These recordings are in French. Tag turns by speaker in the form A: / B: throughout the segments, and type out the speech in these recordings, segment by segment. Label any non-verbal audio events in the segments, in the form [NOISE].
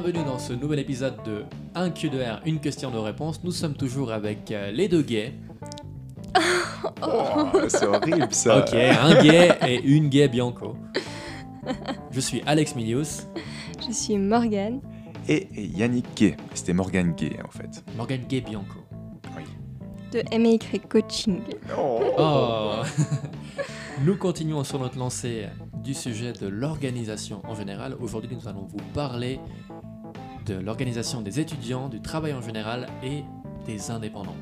A: bienvenue dans ce nouvel épisode de 1 Q2R, une question de réponse. Nous sommes toujours avec euh, les deux gays. [LAUGHS]
B: Oh, c'est horrible ça.
A: Ok, un gay et une gay Bianco. Je suis Alex Milius.
C: Je suis Morgane.
B: Et Yannick Gay. C'était Morgan Gay en fait.
A: Morgan Gay Bianco.
C: De MY Coaching.
A: Oh [LAUGHS] Nous continuons sur notre lancée du sujet de l'organisation en général. Aujourd'hui, nous allons vous parler de l'organisation des étudiants, du travail en général et des indépendants.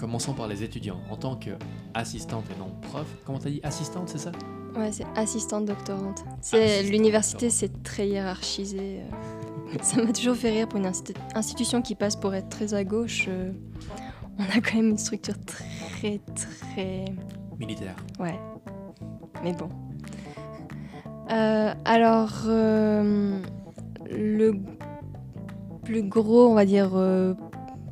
A: Commençons par les étudiants. En tant qu'assistante et non prof, comment t'as dit assistante, c'est ça?
C: Ouais, c'est assistante doctorante. C'est l'université, c'est très hiérarchisé. euh. Ça m'a toujours fait rire pour une insti- institution qui passe pour être très à gauche. euh, On a quand même une structure très très
A: Militaire.
C: Ouais. Mais bon. Euh, alors, euh, le plus gros, on va dire, euh,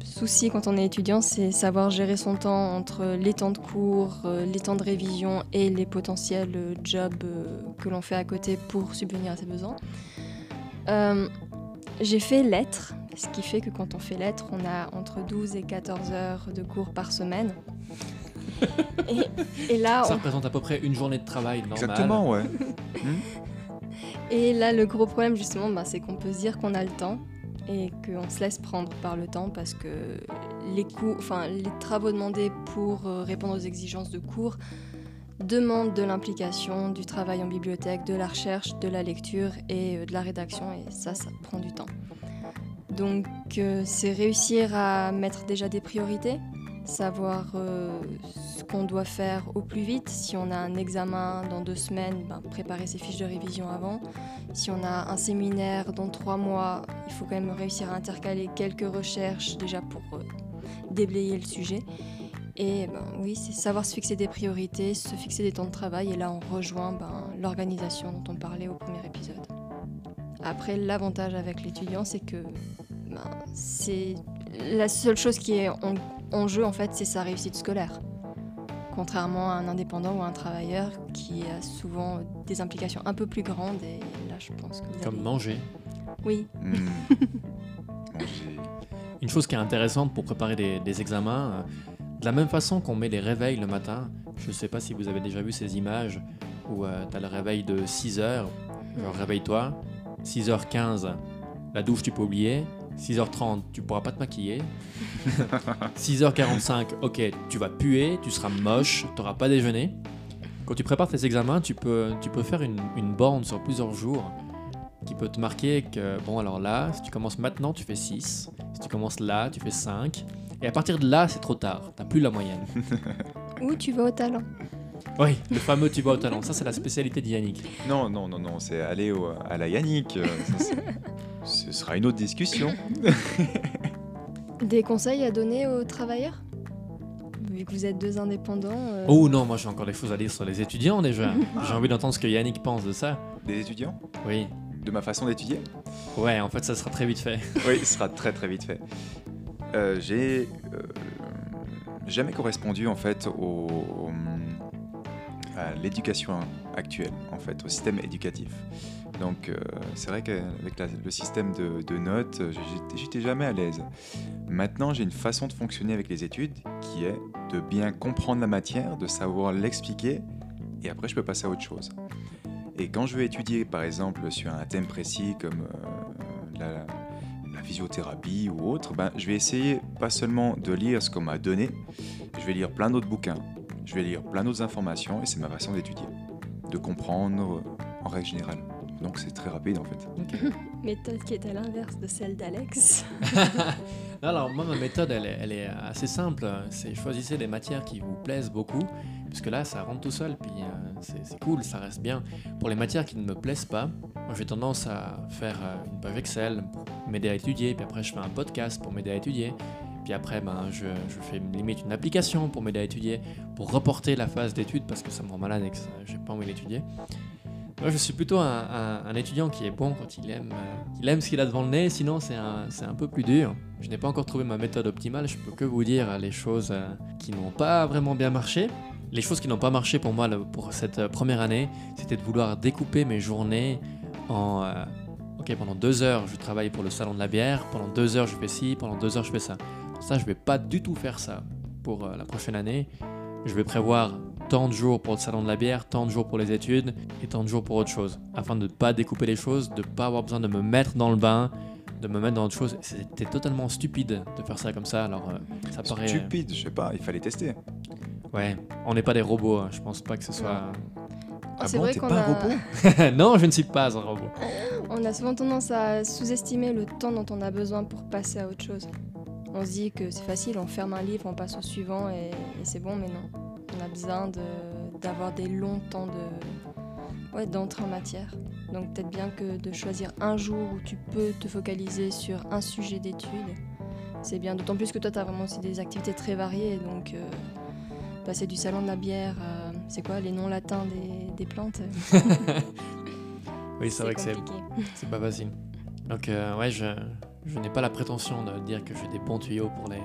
C: souci quand on est étudiant, c'est savoir gérer son temps entre les temps de cours, les temps de révision et les potentiels jobs que l'on fait à côté pour subvenir à ses besoins. J'ai fait lettres, ce qui fait que quand on fait lettres, on a entre 12 et 14 heures de cours par semaine. Et, et là,
A: Ça
C: on-
A: représente à peu près une journée de travail normale.
B: Exactement, ouais.
C: Et là, le gros problème, justement, bah, c'est qu'on peut se dire qu'on a le temps et qu'on se laisse prendre par le temps parce que les, cours, enfin, les travaux demandés pour euh, répondre aux exigences de cours demandent de l'implication, du travail en bibliothèque, de la recherche, de la lecture et euh, de la rédaction. Et ça, ça prend du temps. Donc, euh, c'est réussir à mettre déjà des priorités, savoir euh, ce qu'on doit faire au plus vite. Si on a un examen dans deux semaines, ben, préparer ses fiches de révision avant. Si on a un séminaire dans trois mois, il faut quand même réussir à intercaler quelques recherches déjà pour euh, déblayer le sujet. Et ben, oui, c'est savoir se fixer des priorités, se fixer des temps de travail. Et là, on rejoint ben, l'organisation dont on parlait au premier épisode. Après, l'avantage avec l'étudiant, c'est que ben, c'est la seule chose qui est en jeu, en fait, c'est sa réussite scolaire. Contrairement à un indépendant ou à un travailleur qui a souvent des implications un peu plus grandes. Et là, je pense que
A: Comme manger.
C: Oui,
B: Hmm. [LAUGHS] J'ai-
A: Une chose qui est intéressante pour préparer des, des examens, euh, de la même façon qu'on met des réveils le matin, je ne sais pas si vous avez déjà vu ces images où tu as le réveil de 6h, genre réveille-toi, 6h15, la douche tu peux oublier, 6h30 tu pourras pas te maquiller, [LAUGHS] 6h45 ok tu vas puer, tu seras moche, tu n'auras pas déjeuné. Quand tu prépares tes examens, tu peux, tu peux faire une, une borne sur plusieurs jours qui peut te marquer que, bon, alors là, si tu commences maintenant, tu fais 6. Si tu commences là, tu fais 5. Et à partir de là, c'est trop tard. T'as plus la moyenne. [LAUGHS]
C: ou tu vas au talent.
A: Oui, le fameux tu vas au talent. Ça, c'est la spécialité de Yannick.
B: Non, non, non, non, c'est aller au- à la Yannick. euh, ça, [LAUGHS] Ce sera une autre discussion. [LAUGHS]
C: Des conseils à donner aux travailleurs? Vu que vous êtes deux indépendants. euh,
A: Oh non, moi j'ai encore des choses à dire sur les étudiants déjà. [LAUGHS] J'ai envie d'entendre ce que Yannick pense de ça.
B: Des étudiants?
A: Oui.
B: De ma façon d'étudier?
A: Ouais, en fait, ça sera très vite fait. [LAUGHS]
B: Oui, ce sera très très vite fait. Euh, J'ai euh, jamais correspondu en fait au, au- l'éducation actuelle, en fait, au système éducatif. Donc euh, c'est vrai qu'avec le système de, notes, euh, j'étais- jamais à l'aise. Maintenant, j'ai une façon de fonctionner avec les études qui est de bien comprendre la matière, de savoir l'expliquer, et après je peux passer à autre chose. Et quand je veux étudier, par exemple, sur un thème précis comme euh, la physiothérapie ou autre, ben, je vais essayer pas seulement de lire ce qu'on m'a donné, je vais lire plein d'autres bouquins, je vais lire plein d'autres informations, et c'est ma façon d'étudier, de comprendre en règle générale. Donc c'est très rapide en fait. [LAUGHS]
C: Méthode qui est à l'inverse de celle d'Alex. [LAUGHS]
A: Alors, moi, ma méthode, elle est, elle est assez simple. C'est choisissez des matières qui vous plaisent beaucoup, puisque là, ça rentre tout seul, puis euh, c'est c'est cool, ça reste bien. Pour les matières qui ne me plaisent pas, moi, j'ai tendance à faire euh, une page Excel pour m'aider à étudier, puis après, je fais un podcast pour m'aider à étudier. Puis après, ben, je, je fais limite une application pour m'aider à étudier, pour reporter la phase d'études, parce que ça me rend malade et que j'ai pas envie d'étudier. Moi, je suis plutôt un, étudiant qui est bon quand il aime, euh, il aime ce qu'il a devant le nez, sinon c'est un, un peu plus dur. Je n'ai pas encore trouvé ma méthode optimale, je peux que vous dire les choses euh, qui n'ont pas vraiment bien marché. Les choses qui n'ont pas marché pour moi pour cette euh, première année, c'était de vouloir découper mes journées en ok, pendant deux heures, je travaille pour le salon de la bière, pendant deux heures, je fais ci, pendant deux heures, je fais ça. Ça, je vais pas du tout faire ça pour euh, la prochaine année. Je vais prévoir tant de jours pour le salon de la bière, tant de jours pour les études et tant de jours pour autre chose, afin de ne pas découper les choses, de ne pas avoir besoin de me mettre dans le bain, de me mettre dans autre chose. C'était totalement stupide de faire ça comme ça. Alors, euh, ça paraît.
B: Stupide, je sais pas, il fallait tester.
A: Ouais, on n'est pas des robots. hein. Je pense pas que ce soit.
B: Ah
C: c'est
B: bon,
C: vrai qu'on
B: pas un
C: a,
B: robot [LAUGHS]
A: non, je ne suis pas un robot.
C: on a souvent tendance à sous-estimer le temps dont on a besoin pour passer à autre chose. On se dit que c'est facile, on ferme un livre, on passe au suivant et, et c'est bon, mais non. On a besoin de- d'avoir des longs temps de, ouais, d'entrée en matière. Donc peut-être bien que de choisir un jour où tu peux te focaliser sur un sujet d'étude, c'est bien. D'autant plus que toi, tu as vraiment aussi des activités très variées. Donc euh, passer du salon de la bière à, c'est quoi, les noms latins des, des plantes? [LAUGHS] [LAUGHS]
A: Oui, c'est vrai que c'est pas facile. Donc, euh, ouais, je, je n'ai pas la prétention de dire que j'ai des bons tuyaux pour les,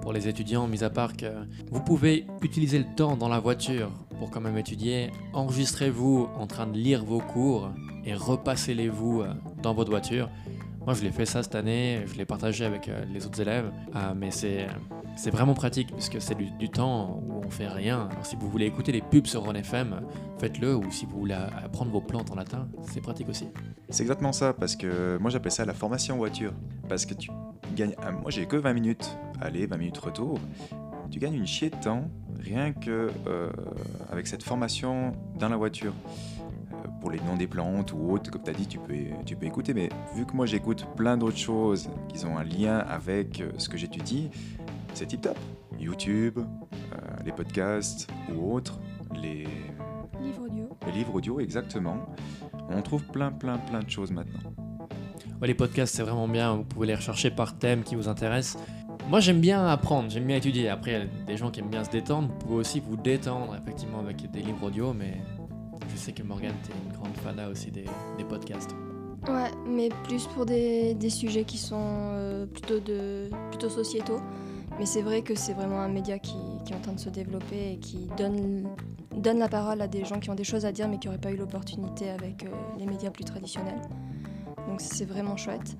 A: pour les étudiants, mis à part que vous pouvez utiliser le temps dans la voiture pour quand même étudier. Enregistrez-vous en train de lire vos cours et repassez-les-vous euh, dans votre voiture. Moi, je l'ai fait ça cette année, je l'ai partagé avec euh, les autres élèves, Ah, mais c'est c'est vraiment pratique puisque c'est du, temps où on fait rien. Alors, si vous voulez écouter les pubs sur RonFM, faites-le, ou si vous voulez apprendre vos plantes en latin, c'est pratique aussi.
B: C'est exactement ça, parce que moi j'appelle ça la formation voiture. Parce que tu gagnes. ah, Moi j'ai que 20 minutes aller, 20 minutes retour. Tu gagnes une chier de temps rien que euh, avec cette formation dans la voiture. Euh, Pour les noms des plantes ou autres, comme tu as dit, tu peux, tu peux écouter. Mais vu que moi j'écoute plein d'autres choses qui ont un lien avec euh, ce que j'étudie, c'est tip top. YouTube, euh, les podcasts ou autres, les,
C: Livre audio.
B: les livres audio exactement. On trouve plein, plein, plein de choses maintenant.
A: Ouais, les podcasts, c'est vraiment bien. Vous pouvez les rechercher par thème qui vous intéresse. Moi, j'aime bien apprendre, j'aime bien étudier. Après, il y a des gens qui aiment bien se détendre. Vous pouvez aussi vous détendre, effectivement, avec des livres audio. Mais je sais que Morgane, tu es une grande fana aussi des, des podcasts.
C: Ouais, mais plus pour des, des sujets qui sont euh, plutôt, de, plutôt sociétaux. Mais c'est vrai que c'est vraiment un média qui, qui est en train de se développer et qui donne, donne la parole à des gens qui ont des choses à dire mais qui n'auraient pas eu l'opportunité avec euh, les médias plus traditionnels. Donc c'est vraiment chouette.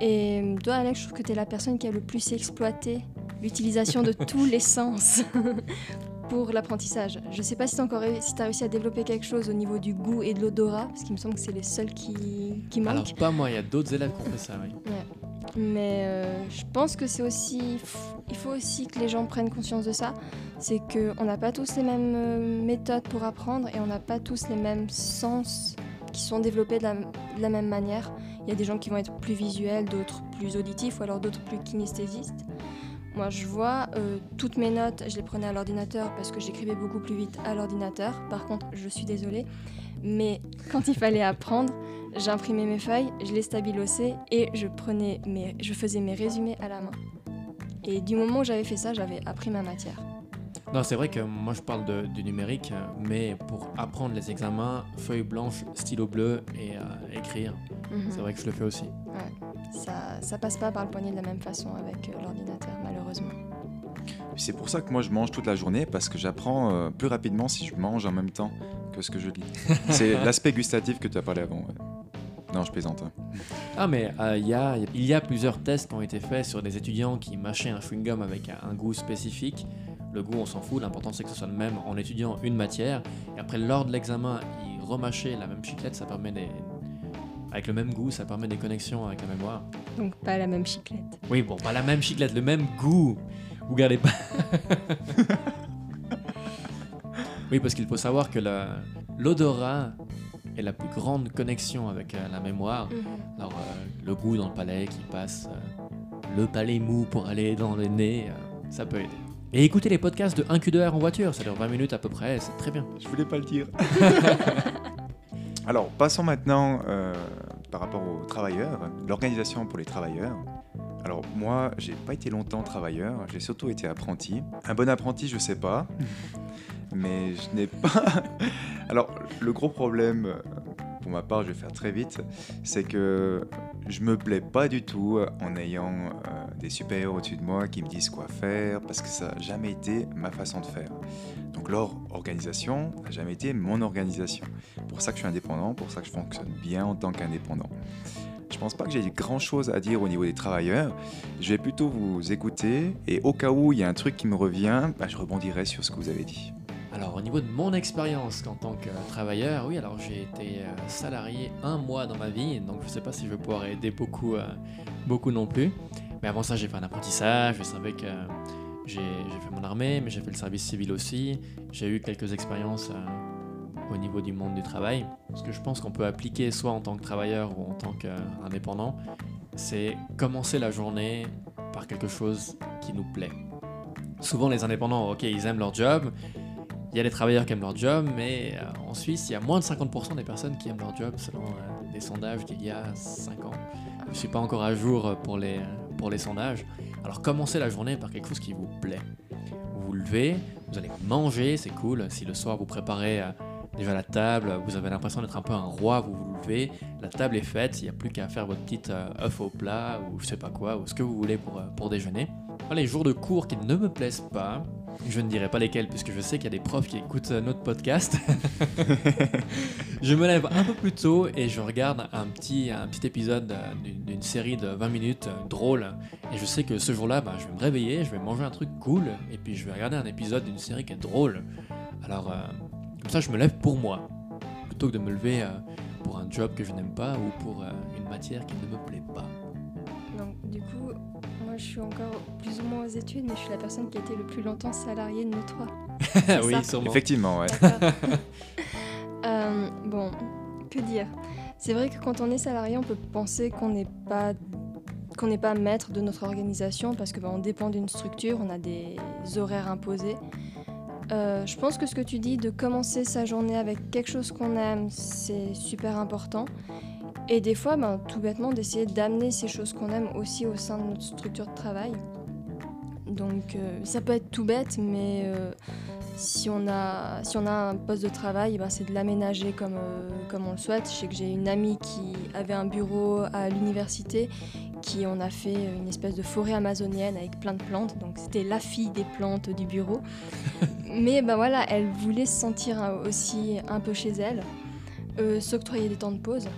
C: Et euh, toi, Alex, je trouve que tu es la personne qui a le plus exploité l'utilisation de tous les sens [LAUGHS] pour l'apprentissage. Je sais pas si tu as, réussi à développer quelque chose au niveau du goût et de l'odorat, parce qu'il me semble que c'est les seuls qui, qui manquent.
A: Alors, pas moi, il y a d'autres élèves qui ont fait ça, oui.
C: Mais euh, je pense que c'est aussi. Il faut aussi que les gens prennent conscience de ça. C'est qu'on n'a pas tous les mêmes euh, méthodes pour apprendre et on n'a pas tous les mêmes sens qui sont développés de la, même manière. Il y a des gens qui vont être plus visuels, d'autres plus auditifs ou alors d'autres plus kinesthésistes. Moi, je vois euh, toutes mes notes, je les prenais à l'ordinateur parce que j'écrivais beaucoup plus vite à l'ordinateur. Par contre, je suis désolée, mais quand il fallait apprendre, j'imprimais mes feuilles, je les stabilossais et je prenais mes, je faisais mes résumés à la main. Et du moment où j'avais fait ça, j'avais appris ma matière.
A: Non, c'est vrai que moi je parle de- du numérique, mais pour apprendre les examens, feuille blanche, stylo bleu et euh, écrire,
C: Mhm.
A: c'est vrai que je le fais aussi.
C: Ça, ça passe pas par le poignet de la même façon avec euh, l'ordinateur, malheureusement.
B: C'est pour ça que moi je mange toute la journée parce que j'apprends euh, plus rapidement si je mange en même temps que ce que je lis. [LAUGHS] C'est l'aspect gustatif que tu as parlé avant. ouais. Non, je plaisante. hein.
A: Ah mais euh, il y, a, il y a plusieurs tests qui ont été faits sur des étudiants qui mâchaient un chewing-gum avec un, un goût spécifique. Le goût on s'en fout, l'important c'est que ce soit le même en étudiant une matière. Et après lors de l'examen, ils remâchaient la même chiclette, ça permet des... Avec le même goût, ça permet des connexions avec la mémoire.
C: Donc pas la même chiclette.
A: Oui bon, pas la même chiclette, le même goût. Vous gardez pas... [LAUGHS] oui parce qu'il faut savoir que l'odorat est la plus grande connexion avec euh, la mémoire. Alors, euh, le goût dans le palais qui passe, euh, le palais mou pour aller dans le nez, euh, ça peut aider. Et écoutez les podcasts de 1Q2R en voiture, ça dure 20 minutes à peu près, c'est très bien.
B: Je voulais pas le dire. [LAUGHS] Alors, passons maintenant euh, par rapport aux travailleurs, l'organisation pour les travailleurs. Alors, moi, j'ai pas été longtemps travailleur, j'ai surtout été apprenti. Un bon apprenti, je sais pas, [LAUGHS] mais je n'ai pas. [LAUGHS] Alors, le gros problème, euh, pour ma part, je vais faire très vite, c'est que je me plais pas du tout en ayant euh, des supérieurs au-dessus de moi qui me disent quoi faire, parce que ça n'a jamais été ma façon de faire. Donc leur organisation n'a jamais été mon organisation. Pour ça que je suis indépendant, pour ça que je fonctionne bien en tant qu'indépendant. Je pense pas que j'ai grand chose à dire au niveau des travailleurs. Je vais plutôt vous écouter et au cas où il y a un truc qui me revient, bah, je rebondirai sur ce que vous avez dit.
A: Alors au niveau de mon expérience en tant que travailleur, oui, alors j'ai été euh, salarié un mois dans ma vie, donc je sais pas si je vais pouvoir aider beaucoup, euh, beaucoup non plus. Mais avant ça, j'ai fait un apprentissage, je savais que j'ai fait mon armée, mais j'ai fait le service civil aussi. J'ai eu quelques expériences euh, au niveau du monde du travail. Ce que je pense qu'on peut appliquer soit en tant que travailleur ou en tant qu'indépendant, c'est commencer la journée par quelque chose qui nous plaît. Souvent les indépendants, ok, ils aiment leur job, il y a des travailleurs qui aiment leur job, mais euh, en Suisse, il y a moins de 50% des personnes qui aiment leur job selon euh, des sondages d'il y a 5 ans. Je ne suis pas encore à jour pour les, pour les sondages. Alors commencez la journée par quelque chose qui vous plaît. Vous vous levez, vous allez manger, c'est cool. Si le soir vous préparez euh, déjà la table, vous avez l'impression d'être un peu un roi, vous vous levez, la table est faite, il n'y a plus qu'à faire votre petite œuf au plat ou je sais pas quoi, ou ce que vous voulez pour, pour déjeuner. les jours de cours qui ne me plaisent pas, je ne dirai pas lesquels, puisque je sais qu'il y a des profs qui écoutent euh, notre podcast. [LAUGHS] je me lève un peu plus tôt et je regarde un petit, un petit épisode euh, d'une série de 20 minutes euh, drôle. Et je sais que ce jour-là, bah, je vais me réveiller, je vais manger un truc cool, et puis je vais regarder un épisode d'une série qui est drôle. Alors, comme ça, je me lève pour moi, plutôt que de me lever pour un job que je n'aime pas ou pour une matière qui ne me plaît pas.
C: Donc, du coup, je suis encore plus ou moins aux études, mais je suis la personne qui a été le plus longtemps salariée de nous trois. [LAUGHS]
B: oui, sûrement. Effectivement, ouais. [LAUGHS]
C: Euh, bon, que dire? C'est vrai que quand on est salarié, on peut penser qu'on n'est pas qu'on n'est pas maître de notre organisation parce que ben, on dépend d'une structure, on a des horaires imposés. Euh, je pense que ce que tu dis de commencer sa journée avec quelque chose qu'on aime, c'est super important. Et des fois, ben, tout bêtement, d'essayer d'amener ces choses qu'on aime aussi au sein de notre structure de travail. Donc euh, ça peut être tout bête, mais euh, si, on a, si on a un poste de travail, ben, c'est de l'aménager comme, comme on le souhaite. Je sais que j'ai une amie qui avait un bureau à l'université, qui on a fait une espèce de forêt amazonienne avec plein de plantes. Donc c'était la fille des plantes du bureau. [LAUGHS] mais ben voilà, elle voulait se sentir aussi un peu chez elle, s'octroyer des temps de pause.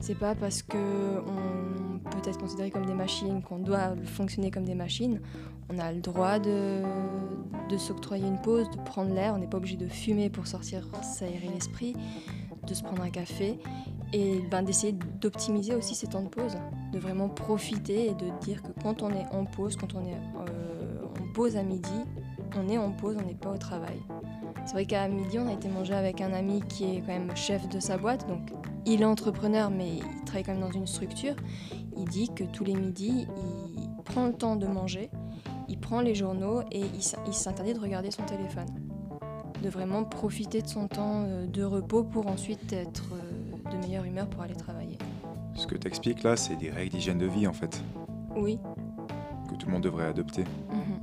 C: C'est pas parce que on peut être considéré comme des machines qu'on doit fonctionner comme des machines. On a le droit de, de s'octroyer une pause, de prendre l'air. On n'est pas obligé de fumer pour sortir s'aérer l'esprit, de se prendre un café et ben, d'essayer d'optimiser aussi ces temps de pause, de vraiment profiter et de dire que quand on est en pause, quand on est euh, en pause à midi, on est en pause, on n'est pas au travail. C'est vrai qu'à midi, on a été manger avec un ami qui est quand même chef de sa boîte, donc il est entrepreneur, mais il travaille quand même dans une structure. Il dit que tous les midis, il prend le temps de manger, il prend les journaux et il s'interdit de regarder son téléphone. De vraiment profiter de son temps euh, de repos pour ensuite être de meilleure humeur pour aller travailler.
B: Ce que tu expliques là, c'est des règles d'hygiène de vie en fait.
C: Oui.
B: Que tout le monde devrait adopter.
A: Mhm.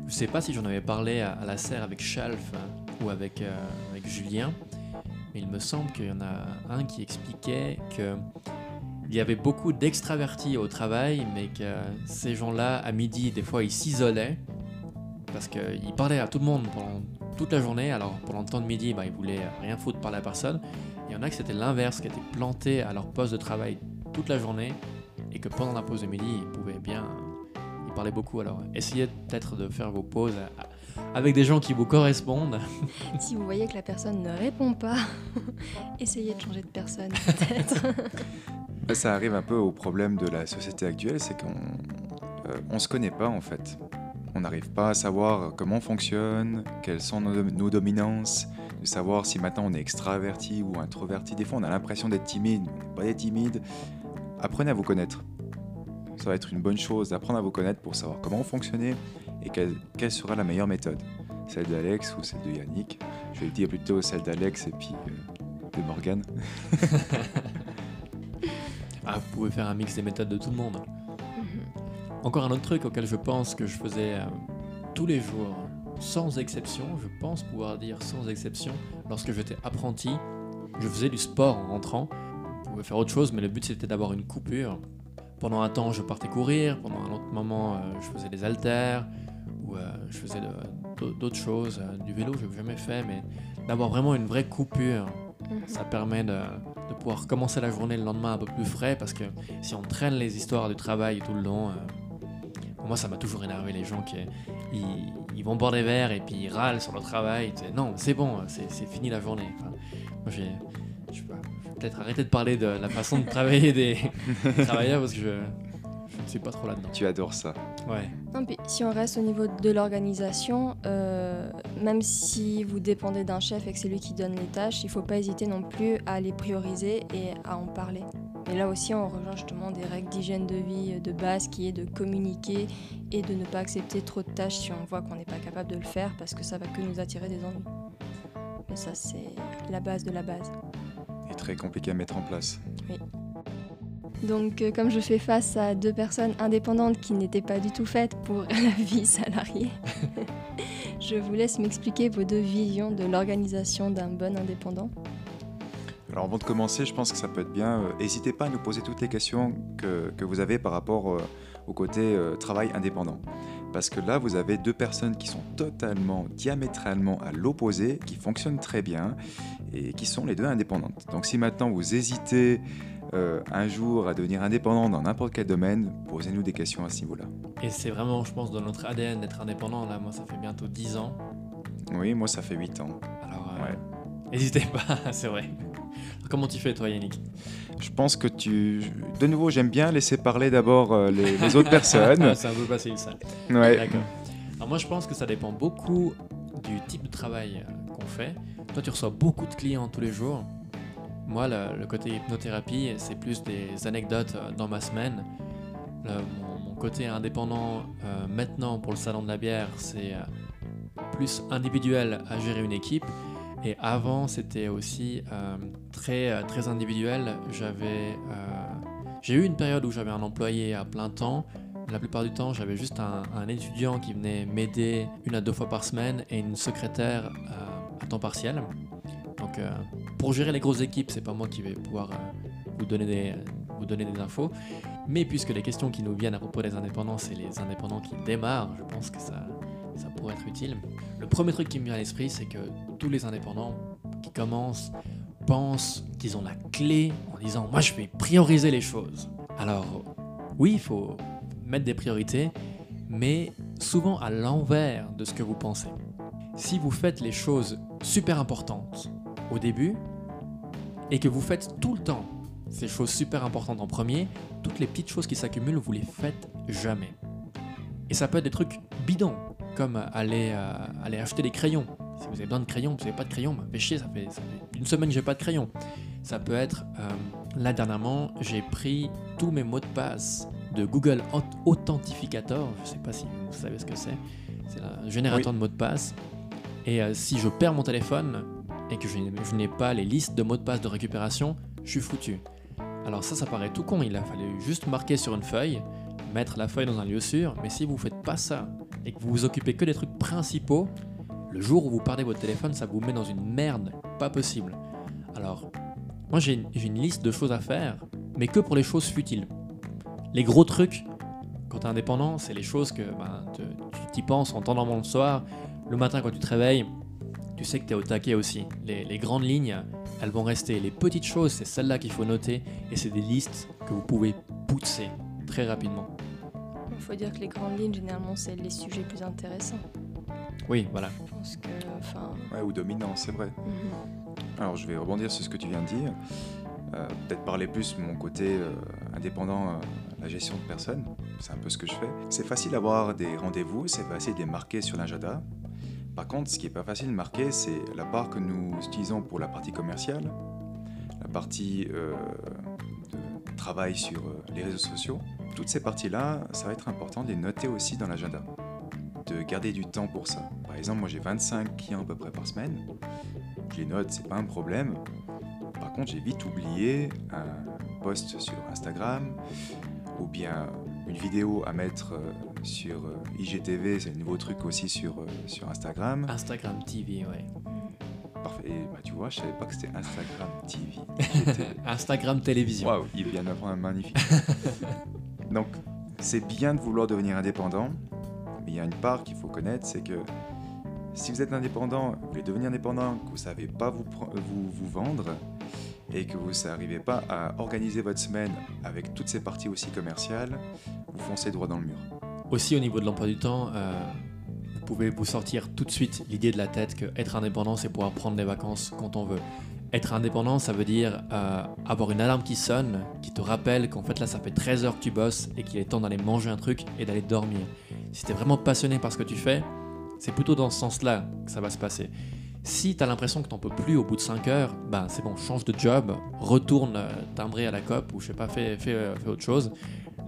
A: Je ne sais pas si j'en avais parlé à, la serre avec Chalf hein, ou avec, euh, avec Julien, il me semble qu'il y en a un qui expliquait que il y avait beaucoup d'extravertis au travail, mais que ces gens-là, à midi, des fois, ils s'isolaient parce qu'ils parlaient à tout le monde pendant toute la journée. Alors, pendant le temps de midi, bah, ils voulaient rien foutre par la personne. Il y en a que c'était l'inverse, qui étaient plantés à leur poste de travail toute la journée et que pendant la pause de midi, ils pouvaient bien. Ils parlaient beaucoup. Alors, essayez peut-être de faire vos pauses avec des gens qui vous correspondent. [LAUGHS]
C: si vous voyez que la personne ne répond pas, [LAUGHS] essayez de changer de personne peut-être. [LAUGHS]
B: Ça arrive un peu au problème de la société actuelle, c'est qu'on euh, on se connaît pas en fait. On n'arrive pas à savoir comment on fonctionne, quelles sont nos, dominances, de savoir si maintenant on est extraverti ou introverti. Des fois on a l'impression d'être timide, on n'est pas des timides. Apprenez à vous connaître. Ça va être une bonne chose d'apprendre à vous connaître pour savoir comment fonctionner, et quelle, sera la meilleure méthode Celle d'Alex ou celle de Yannick Je vais dire plutôt celle d'Alex et puis euh, de Morgan. [LAUGHS]
A: ah, vous pouvez faire un mix des méthodes de tout le monde. Encore un autre truc auquel je pense que je faisais euh, tous les jours, sans exception, je pense pouvoir dire sans exception, lorsque j'étais apprenti, je faisais du sport en rentrant. Je pouvais faire autre chose, mais le but c'était d'avoir une coupure. Pendant un temps, je partais courir, pendant un autre moment, euh, je faisais des haltères, euh, je faisais d'autres choses. Du vélo, je n'ai jamais fait, mais d'avoir vraiment une vraie coupure
C: Mhm.
A: Ça permet de, de pouvoir commencer la journée le lendemain un peu plus frais parce que si on traîne les histoires du travail tout le long, moi ça m'a toujours énervé les gens qui ils, ils vont boire des verres et puis ils râlent sur le travail. Tu sais, non, c'est bon, c'est c'est fini la journée. Enfin, moi j'ai, je vais peut-être arrêter de parler de la façon de travailler des [LAUGHS] travailleurs parce que je, je ne suis pas trop là-dedans.
B: Tu adores ça.
A: Ouais.
C: Non, puis si on reste au niveau de l'organisation, euh, même si vous dépendez d'un chef et que c'est lui qui donne les tâches, il ne faut pas hésiter non plus à les prioriser et à en parler. Et là aussi, on rejoint justement des règles d'hygiène de vie de base qui est de communiquer et de ne pas accepter trop de tâches si on voit qu'on n'est pas capable de le faire parce que ça va que nous attirer des ennuis. Mais ça, c'est la base de la base.
B: Et très compliqué à mettre en place.
C: Donc, euh, comme je fais face à deux personnes indépendantes qui n'étaient pas du tout faites pour [LAUGHS] la vie salariée, [LAUGHS] je vous laisse m'expliquer vos deux visions de l'organisation d'un bon indépendant.
B: Alors avant de commencer, je pense que ça peut être bien. euh, N'hésitez pas à nous poser toutes les questions que, que vous avez par rapport euh, au côté euh, travail indépendant. Parce que là, vous avez deux personnes qui sont totalement, diamétralement à l'opposé, qui fonctionnent très bien et qui sont les deux indépendantes. Donc si maintenant vous hésitez euh, un jour à devenir indépendant dans n'importe quel domaine, posez-nous des questions à ce niveau-là.
A: Et c'est vraiment, je pense, dans notre ADN d'être indépendant. Là, moi, ça fait bientôt 10 ans.
B: Oui, moi ça fait 8 ans.
A: Alors, euh,
B: Ouais.
A: n'hésitez pas, [LAUGHS] c'est vrai. Comment tu fais, toi, Yannick?
B: Je pense que tu... De nouveau, j'aime bien laisser parler d'abord euh, les, les autres personnes. [LAUGHS]
A: C'est un peu facile, ça.
B: Ouais.
A: D'accord. Alors moi je pense que ça dépend beaucoup du type de travail euh, qu'on fait. Toi tu reçois beaucoup de clients tous les jours. Moi le, côté hypnothérapie c'est plus des anecdotes euh, dans ma semaine. Mon, côté indépendant euh, maintenant pour le salon de la bière c'est euh, plus individuel à gérer une équipe. Et avant c'était aussi très, très individuel. J'avais... j'ai eu une période où j'avais un employé à plein temps la plupart du temps, j'avais juste un, étudiant qui venait m'aider une à deux fois par semaine et une secrétaire à temps partiel. Euh, pour gérer les grosses équipes, c'est pas moi qui vais pouvoir euh, vous, donner des, vous donner des infos. Mais puisque les questions qui nous viennent à propos des indépendants, c'est les indépendants qui démarrent, je pense que ça, ça pourrait être utile. Le premier truc qui me vient à l'esprit, c'est que tous les indépendants qui commencent pensent qu'ils ont la clé en disant Moi, je vais prioriser les choses. Alors, oui, il faut mettre des priorités, mais souvent à l'envers de ce que vous pensez. Si vous faites les choses super importantes au début et que vous faites tout le temps ces choses super importantes en premier, toutes les petites choses qui s'accumulent, vous les faites jamais. Et ça peut être des trucs bidons, comme aller, euh, aller acheter des crayons. Si vous avez besoin de crayons, vous n'avez pas de crayons, bah, fait chier, ça fait, ça fait une semaine que j'ai pas de crayons. Ça peut être, euh, là dernièrement, j'ai pris tous mes mots de passe de Google Auth- Authentificator, je sais pas si vous savez ce que c'est, c'est un générateur de mots de passe. Et euh, si je perds mon téléphone et que je n'ai- pas les listes de mots de passe de récupération, je suis foutu. Alors ça, ça paraît tout con, il a fallu juste marquer sur une feuille, mettre la feuille dans un lieu sûr, mais si vous faites pas ça et que vous vous occupez que des trucs principaux, le jour où vous perdez votre téléphone, ça vous met dans une merde pas possible. Alors, moi j'ai une, liste de choses à faire, mais que pour les choses futiles. Les gros trucs, quand t'es indépendant, c'est les choses que ben, tu t'y penses en t'endormant le soir, le matin quand tu te réveilles, tu sais que t'es au taquet aussi. Les, les grandes lignes, elles vont rester. Les petites choses, c'est celles-là qu'il faut noter, et c'est des listes que vous pouvez pousser très rapidement.
C: Il faut dire que les grandes lignes, généralement, c'est les sujets plus intéressants.
A: Oui, voilà.
C: Je pense que, enfin,
B: Ouais, ou dominant, c'est vrai.
C: mhm.
B: Alors je vais rebondir sur ce que tu viens de dire. Euh, Peut-être parler plus de mon côté euh, indépendant, euh, la gestion de personnes. C'est un peu ce que je fais. C'est facile d'avoir des rendez-vous, c'est facile de les marquer sur l'agenda. Par contre, ce qui n'est pas facile de marquer, c'est la part que nous utilisons pour la partie commerciale, la partie euh, de travail sur euh, les réseaux sociaux. Toutes ces parties-là, ça va être important de les noter aussi dans l'agenda, de garder du temps pour ça. Par exemple, moi j'ai 25 clients à peu près par semaine je les note, c'est pas un problème. Par contre, j'ai vite oublié un post sur Instagram ou bien une vidéo à mettre euh, sur euh, IGTV, c'est un nouveau truc aussi sur, euh, sur Instagram.
A: Instagram TV, ouais.
B: Parfait. Et, bah, tu vois, je savais pas que c'était Instagram TV. [LAUGHS]
A: Instagram télévision.
B: Waouh, il vient d'apprendre un magnifique. [LAUGHS] Donc, c'est bien de vouloir devenir indépendant, mais il y a une part qu'il faut connaître, c'est que Si vous êtes indépendant, vous voulez devenir indépendant, que vous ne savez pas vous, vous, vous vendre et que vous n'arrivez pas à organiser votre semaine avec toutes ces parties aussi commerciales, vous foncez droit dans le mur.
A: Aussi au niveau de l'emploi du temps, euh, vous pouvez vous sortir tout de suite l'idée de la tête que être indépendant, c'est pouvoir prendre des vacances quand on veut. Être indépendant, ça veut dire euh, avoir une alarme qui sonne, qui te rappelle qu'en fait là, ça fait 13 heures que tu bosses et qu'il est temps d'aller manger un truc et d'aller dormir. Si tu es vraiment passionné par ce que tu fais, c'est plutôt dans ce sens-là que ça va se passer. Si tu as l'impression que t'en peux plus au bout de 5 heures, ben c'est bon, change de job, retourne euh, timbrer à la COP ou je sais pas, fais, euh, autre chose.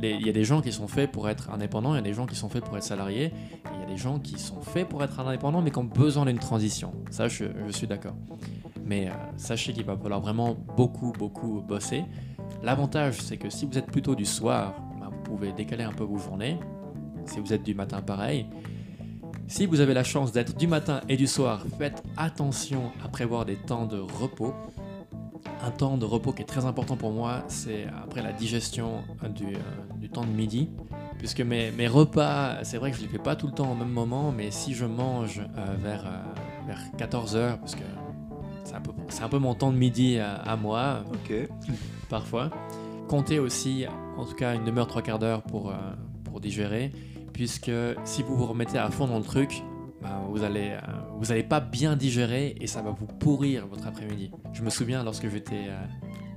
A: Il y a des gens qui sont faits pour être indépendants, il y a des gens qui sont faits pour être salariés, il y a des gens qui sont faits pour être indépendants mais qui ont besoin d'une transition. Ça, je, suis d'accord. Mais euh, sachez qu'il va falloir vraiment beaucoup, beaucoup bosser. L'avantage, c'est que si vous êtes plutôt du soir, ben, vous pouvez décaler un peu vos journées. Si vous êtes du matin, pareil. Si vous avez la chance d'être du matin et du soir, faites attention à prévoir des temps de repos. Un temps de repos qui est très important pour moi, c'est après la digestion du, euh, du temps de midi. Puisque mes, mes repas, c'est vrai que je ne les fais pas tout le temps au même moment, mais si je mange euh, vers, euh, vers 14h, parce que c'est un, peu, c'est un peu mon temps de midi à, à moi, parfois. Comptez aussi, en tout cas, une demi-heure, trois quarts d'heure pour, euh, pour digérer, puisque si vous vous remettez à fond dans le truc, bah, vous allez, euh, vous allez pas bien digérer et ça va vous pourrir votre après-midi. Je me souviens lorsque j'étais euh,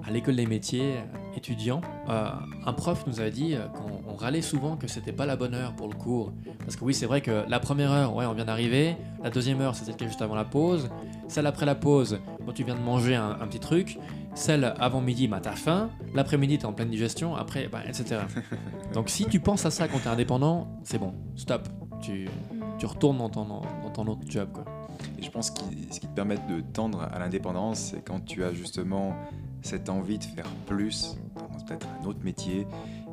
A: à l'école des métiers, euh, étudiant, un prof nous avait dit qu'on on râlait souvent que c'était pas la bonne heure pour le cours. Parce que oui, c'est vrai que la première heure, ouais, on vient d'arriver, la deuxième heure, c'est celle qui est juste avant la pause, celle après la pause, tu viens de manger un petit truc, celle avant midi, bah, t'as faim, l'après-midi, t'es en pleine digestion, après, bah, etc. Donc si tu penses à ça quand t'es indépendant, c'est bon, stop, tu, tu retournes dans ton, dans ton autre job. Quoi.
B: Et je pense que ce qui te permet de tendre à l'indépendance, c'est quand tu as justement cette envie de faire plus, dans peut-être un autre métier,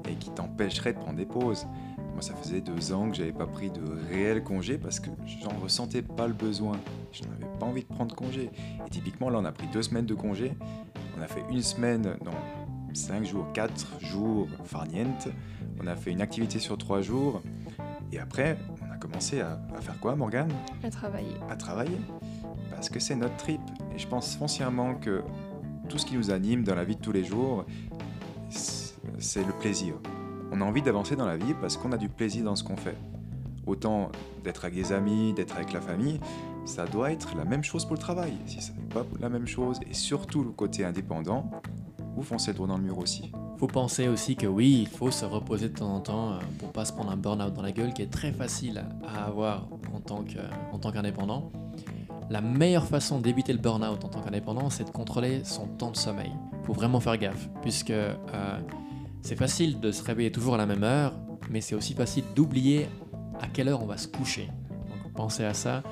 B: et qui t'empêcherait de prendre des pauses. Moi, ça faisait deux ans que j'avais pas pris de réel congé parce que j'en ressentais pas le besoin. Je n'avais pas envie de prendre congé. Et typiquement, là, on a pris deux semaines de congé. On a fait une semaine, non, cinq jours, quatre jours farniente. On a fait une activité sur trois jours. Et après, on a commencé à, à faire quoi, Morgane?
C: À travailler.
B: à travailler parce que c'est notre trip. Et je pense foncièrement que tout ce qui nous anime dans la vie de tous les jours, c'est c'est le plaisir. On a envie d'avancer dans la vie parce qu'on a du plaisir dans ce qu'on fait. Autant d'être avec des amis, d'être avec la famille, ça doit être la même chose pour le travail. Si ça n'est pas la même chose, et surtout le côté indépendant, vous foncez droit dans le mur aussi.
A: Faut penser aussi que oui, il faut se reposer de temps en temps euh, pour pas se prendre un burn-out dans la gueule qui est très facile à avoir en tant qu'indépendant. La meilleure façon d'éviter le burn-out en tant qu'indépendant, c'est de contrôler son temps de sommeil. Faut vraiment faire gaffe, puisque euh, c'est facile de se réveiller toujours à la même heure, mais c'est aussi facile d'oublier à quelle heure on va se coucher. Donc pensez à ça.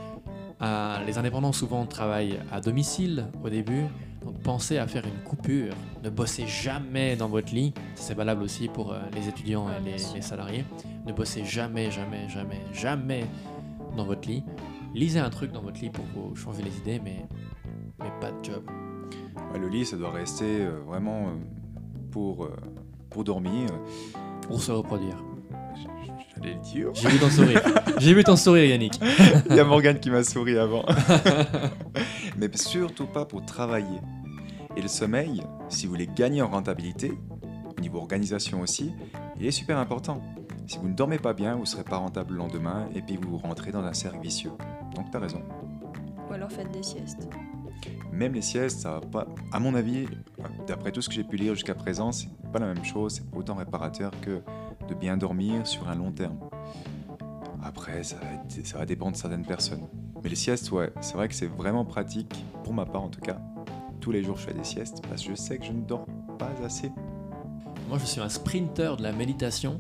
A: Euh, les indépendants souvent travaillent à domicile au début, donc pensez à faire une coupure. Ne bossez jamais dans votre lit. C'est valable aussi pour euh, les étudiants et les, salariés. Ne bossez jamais, jamais, jamais, jamais dans votre lit. Lisez un truc dans votre lit pour vous changer les idées, mais, mais pas de job.
B: Ouais, le lit, ça doit rester euh, vraiment euh, pour, euh, pour dormir.
A: Pour se reproduire.
B: J'allais le dire.
A: J'ai vu ton sourire. [LAUGHS] J'ai vu ton sourire, Yannick.
B: Il y a Morgane qui m'a souri avant. [LAUGHS] Mais surtout pas pour travailler. Et le sommeil, si vous voulez gagner en rentabilité, au niveau organisation aussi, il est super important. Si vous ne dormez pas bien, vous ne serez pas rentable le lendemain et puis vous rentrez dans un cercle vicieux. Donc tu as raison.
C: Ou alors faites des siestes.
B: Même les siestes, ça va pas. À mon avis, d'après tout ce que j'ai pu lire jusqu'à présent, c'est pas la même chose. C'est autant réparateur que de bien dormir sur un long terme. Après, ça va, dépendre de certaines personnes. Mais les siestes, ouais, c'est vrai que c'est vraiment pratique, pour ma part en tout cas. Tous les jours, je fais des siestes parce que je sais que je ne dors pas assez.
A: Moi, je suis un sprinter de la méditation.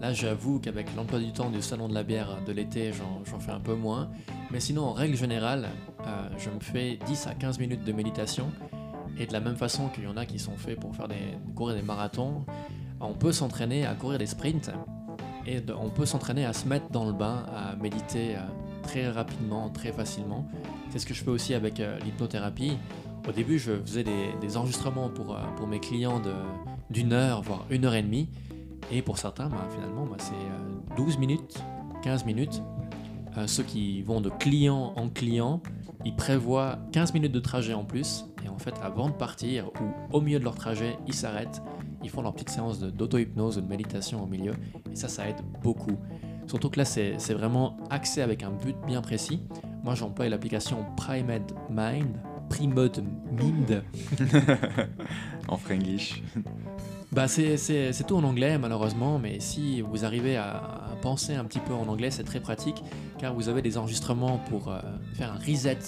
A: Là, j'avoue qu'avec l'emploi du temps du salon de la bière de l'été, j'en j'en fais un peu moins. Mais sinon, en règle générale, euh, je me fais 10 à 15 minutes de méditation. Et de la même façon qu'il y en a qui sont faits pour faire des, courir des marathons, on peut s'entraîner à courir des sprints. Et on peut s'entraîner à se mettre dans le bain, à méditer euh, très rapidement, très facilement. C'est ce que je fais aussi avec euh, l'hypnothérapie. Au début, je faisais des, enregistrements pour, euh, pour mes clients d'une heure, voire une heure et demie. Et pour certains, bah, finalement, bah, c'est euh, 12 minutes, 15 minutes. ceux qui vont de client en client, ils prévoient 15 minutes de trajet en plus. Et en fait, avant de partir, ou au milieu de leur trajet, ils s'arrêtent, ils font leur petite séance d'auto-hypnose ou de méditation au milieu. Et ça, ça aide beaucoup. Surtout que là, c'est vraiment axé avec un but bien précis. Moi, j'emploie l'application Primed Mind. Primed Mind. [LAUGHS]
B: en franglish.
A: Bah c'est- tout en anglais malheureusement, mais si vous arrivez à, à penser un petit peu en anglais, c'est très pratique car vous avez des enregistrements pour euh, faire un reset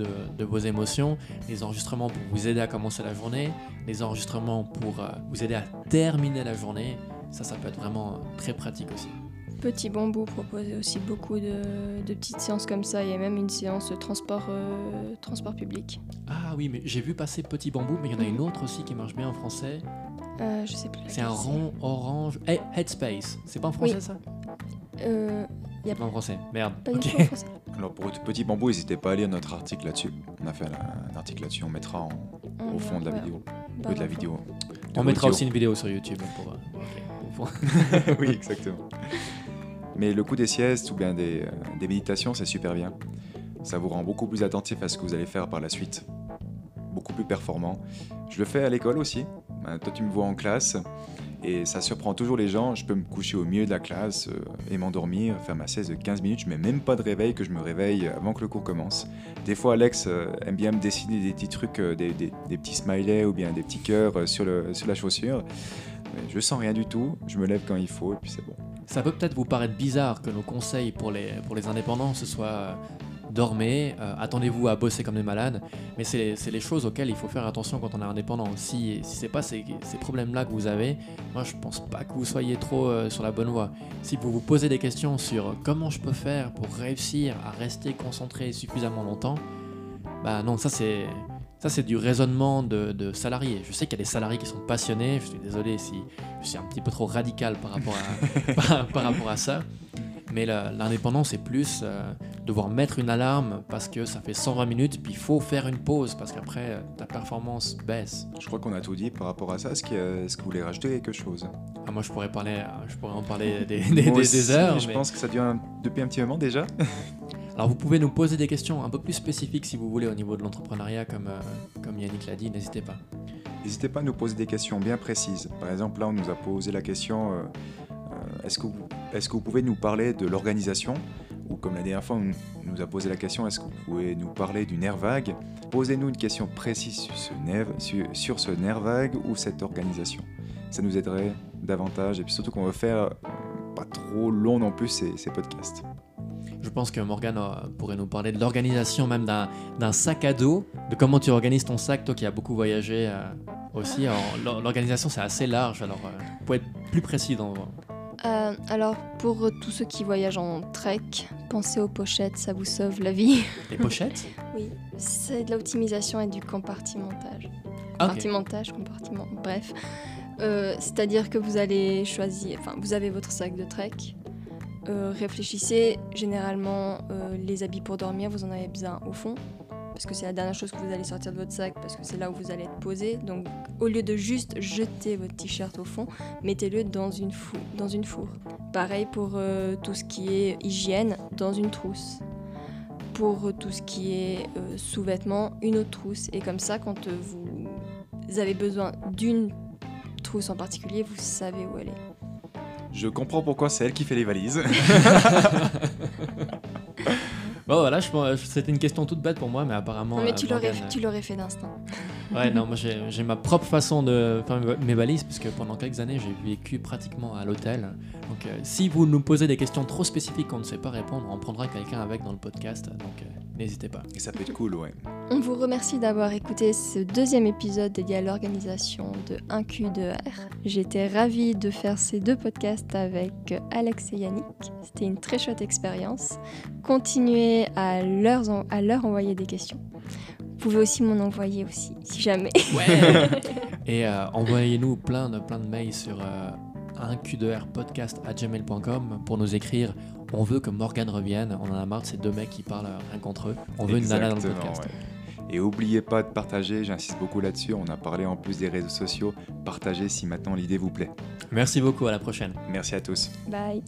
A: de, de vos émotions, des enregistrements pour vous aider à commencer la journée, des enregistrements pour euh, vous aider à terminer la journée. Ça, ça peut être vraiment euh, très pratique aussi.
C: Petit Bambou proposait aussi beaucoup de, de petites séances comme ça. Il y a même une séance transport, euh, transport public.
A: Ah oui, mais j'ai vu passer Petit Bambou, mais il y en a une autre aussi qui marche bien en français.
C: Euh, je sais plus.
A: C'est un rond orange. Eh, Headspace. C'est pas en français
C: Oui.
A: ça?
C: Euh,
A: C'est pas en français. Merde.
C: pas du
A: Ok.
C: tout en français.
B: Alors pour petit bambou, n'hésitez pas à lire notre article là-dessus. On a fait un, un article là-dessus, on mettra en-
C: On
B: au fond de la
C: va-
B: vidéo.
C: bah,
B: de la
C: bah,
B: vidéo.
A: On mettra aussi une vidéo sur YouTube pour. euh, ok, pour- [LAUGHS]
B: oui, exactement. Mais le coup des siestes ou bien des, euh, des méditations, c'est super bien. Ça vous rend beaucoup plus attentif à ce que vous allez faire par la suite. Beaucoup plus performant. Je le fais à l'école aussi. Ben, toi, tu me vois en classe et ça surprend toujours les gens. Je peux me coucher au milieu de la classe euh, et m'endormir, faire ma sieste de 15 minutes. Je mets même pas de réveil que je me réveille avant que le cours commence. Des fois, Alex euh, aime bien me dessiner des petits trucs, euh, des, petits smileys ou bien des petits cœurs sur, la chaussure. Mais je sens rien du tout. Je me lève quand il faut et puis c'est bon.
A: Ça peut peut-être vous paraître bizarre que nos conseils pour les, indépendants, ce soit dormez, euh, attendez-vous à bosser comme des malades, mais c'est les choses auxquelles il faut faire attention quand on est indépendant. Si, si c'est pas ces, ces problèmes-là que vous avez, moi je pense pas que vous soyez trop euh, sur la bonne voie. Si vous vous posez des questions sur comment je peux faire pour réussir à rester concentré suffisamment longtemps, bah non, ça c'est ça c'est du raisonnement de, de salariés. Je sais qu'il y a des salariés qui sont passionnés. Je suis désolé si je suis un petit peu trop radical par rapport à, [LAUGHS] par, rapport à ça. Mais l'indépendant, c'est plus euh, devoir mettre une alarme parce que ça fait 120 minutes, puis il faut faire une pause parce qu'après euh, ta performance baisse.
B: Je crois qu'on a tout dit par rapport à ça. Est-ce que, vous voulez rajouter quelque chose?
A: Ah, moi, je pourrais parler, euh, je pourrais en parler des, [LAUGHS] des- heures.
B: Je
A: mais-
B: pense que ça dure depuis un petit moment déjà. [LAUGHS]
A: Alors, vous pouvez nous poser des questions un peu plus spécifiques si vous voulez au niveau de l'entrepreneuriat, comme, euh, comme Yannick l'a dit. N'hésitez pas.
B: N'hésitez pas à nous poser des questions bien précises. Par exemple, là, on nous a posé la question euh, euh, est-ce que, est-ce que vous pouvez nous parler de l'organisation? Ou comme la dernière fois, on nous a posé la question est-ce que vous pouvez nous parler du nerf vague? Posez-nous une question précise sur ce nerf, sur, ce nerf vague ou cette organisation. Ça nous aiderait davantage. Et puis surtout qu'on veut faire euh, pas trop long non plus ces, podcasts.
A: Je pense que Morgan euh, pourrait nous parler de l'organisation même d'un sac à dos, de comment tu organises ton sac, toi qui as beaucoup voyagé euh, aussi. L'organisation, c'est assez large, alors euh, être plus précis dans...
C: Euh, alors, pour tous ceux qui voyagent en trek, pensez aux pochettes, ça vous sauve la vie. [LAUGHS]
A: Les pochettes
C: Oui, c'est de l'optimisation et du compartimentage. Compartimentage, compartiment, bref. Euh, C'est-à-dire que vous allez choisir, enfin, vous avez votre sac de trek. Euh, réfléchissez, généralement, les habits pour dormir, vous en avez besoin au fond. Parce que c'est la dernière chose que vous allez sortir de votre sac, parce que c'est là où vous allez être posé. Donc, au lieu de juste jeter votre t-shirt au fond, mettez-le dans une, fou- dans une fourre. Pareil pour euh, tout ce qui est hygiène, dans une trousse. Pour euh, tout ce qui est euh, sous-vêtements, une autre trousse. Et comme ça, quand vous avez besoin d'une trousse en particulier, vous savez où elle est.
B: Je comprends pourquoi c'est elle qui fait les valises. [LAUGHS]
A: Bon voilà, je c'était une question toute bête pour moi, mais apparemment...
C: non, mais
A: euh,
C: tu l'aurais
A: Morgane,
C: tu l'aurais fait d'instinct.
A: Ouais, non, moi j'ai ma propre façon de faire mes- mes valises, puisque pendant quelques années j'ai vécu pratiquement à l'hôtel. Donc euh, si vous nous posez des questions trop spécifiques qu'on ne sait pas répondre, on prendra quelqu'un avec dans le podcast, donc euh, n'hésitez pas.
B: Et ça peut être cool, ouais.
C: On vous remercie d'avoir écouté ce deuxième épisode dédié à l'organisation de 1Q2R. J'étais ravie de faire ces deux podcasts avec Alex et Yannick. C'était une très chouette expérience. Continuez à leur, en- à leur envoyer des questions. Vous pouvez aussi m'en envoyer aussi, si jamais.
A: Ouais [LAUGHS] Et euh, envoyez-nous plein de, plein de mails sur euh, 1q2rpodcast.gmail.com pour nous écrire on veut que Morgan revienne, on en a marre de ces deux mecs qui parlent rien qu'entre eux, on veut une nana dans le podcast.
B: ouais. Et oubliez pas de partager, j'insiste beaucoup là-dessus, on a parlé en plus des réseaux sociaux, partagez si maintenant l'idée vous plaît.
A: Merci beaucoup, à la prochaine.
B: Merci à tous.
C: Bye.